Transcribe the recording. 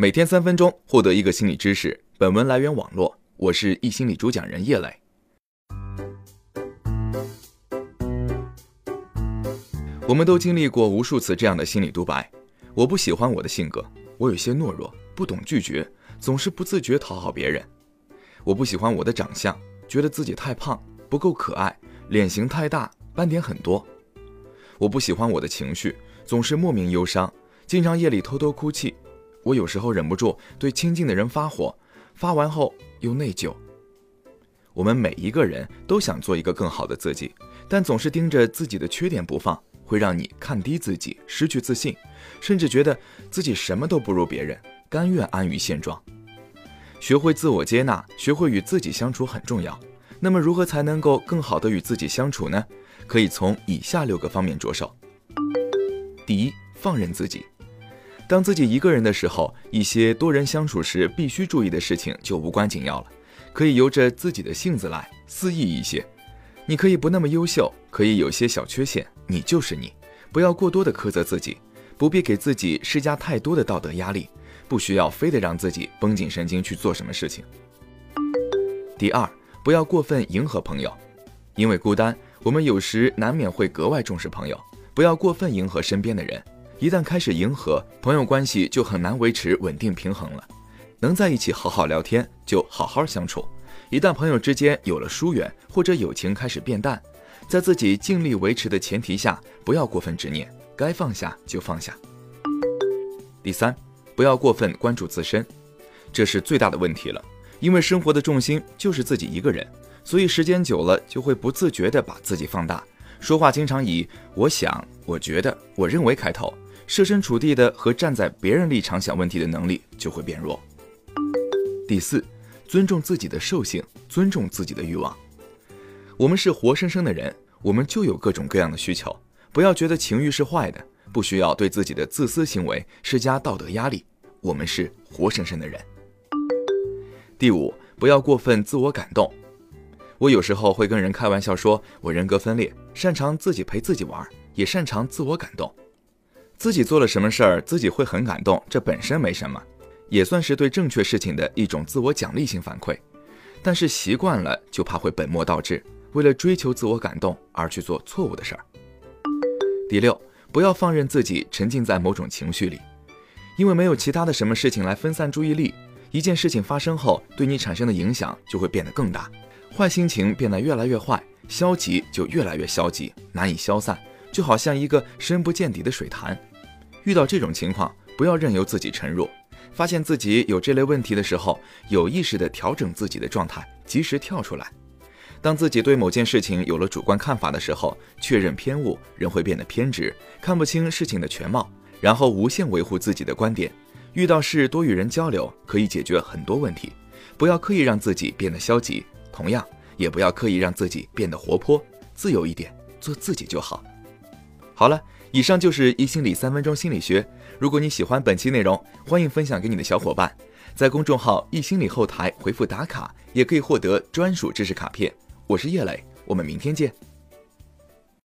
每天三分钟，获得一个心理知识。本文来源网络，我是易心理主讲人叶磊。我们都经历过无数次这样的心理独白：我不喜欢我的性格，我有些懦弱，不懂拒绝，总是不自觉讨好别人。我不喜欢我的长相，觉得自己太胖，不够可爱，脸型太大，斑点很多。我不喜欢我的情绪，总是莫名忧伤，经常夜里偷偷哭泣。我有时候忍不住对亲近的人发火，发完后又内疚。我们每一个人都想做一个更好的自己，但总是盯着自己的缺点不放，会让你看低自己，失去自信，甚至觉得自己什么都不如别人，甘愿安于现状。学会自我接纳，学会与自己相处很重要。那么，如何才能够更好的与自己相处呢？可以从以下六个方面着手。第一，放任自己。当自己一个人的时候，一些多人相处时必须注意的事情就无关紧要了，可以由着自己的性子来，肆意一些。你可以不那么优秀，可以有些小缺陷，你就是你，不要过多的苛责自己，不必给自己施加太多的道德压力，不需要非得让自己绷紧神经去做什么事情。第二，不要过分迎合朋友，因为孤单，我们有时难免会格外重视朋友，不要过分迎合身边的人。一旦开始迎合朋友关系，就很难维持稳定平衡了。能在一起好好聊天，就好好相处。一旦朋友之间有了疏远，或者友情开始变淡，在自己尽力维持的前提下，不要过分执念，该放下就放下。第三，不要过分关注自身，这是最大的问题了。因为生活的重心就是自己一个人，所以时间久了就会不自觉地把自己放大，说话经常以“我想”“我觉得”“我认为”开头。设身处地的和站在别人立场想问题的能力就会变弱。第四，尊重自己的兽性，尊重自己的欲望。我们是活生生的人，我们就有各种各样的需求，不要觉得情欲是坏的，不需要对自己的自私行为施加道德压力。我们是活生生的人。第五，不要过分自我感动。我有时候会跟人开玩笑说，我人格分裂，擅长自己陪自己玩，也擅长自我感动。自己做了什么事儿，自己会很感动，这本身没什么，也算是对正确事情的一种自我奖励性反馈。但是习惯了，就怕会本末倒置，为了追求自我感动而去做错误的事儿。第六，不要放任自己沉浸在某种情绪里，因为没有其他的什么事情来分散注意力，一件事情发生后对你产生的影响就会变得更大，坏心情变得越来越坏，消极就越来越消极，难以消散，就好像一个深不见底的水潭。遇到这种情况，不要任由自己沉入。发现自己有这类问题的时候，有意识地调整自己的状态，及时跳出来。当自己对某件事情有了主观看法的时候，确认偏误，人会变得偏执，看不清事情的全貌，然后无限维护自己的观点。遇到事多与人交流，可以解决很多问题。不要刻意让自己变得消极，同样也不要刻意让自己变得活泼，自由一点，做自己就好。好了。以上就是一心理三分钟心理学。如果你喜欢本期内容，欢迎分享给你的小伙伴，在公众号一心理后台回复打卡，也可以获得专属知识卡片。我是叶磊，我们明天见。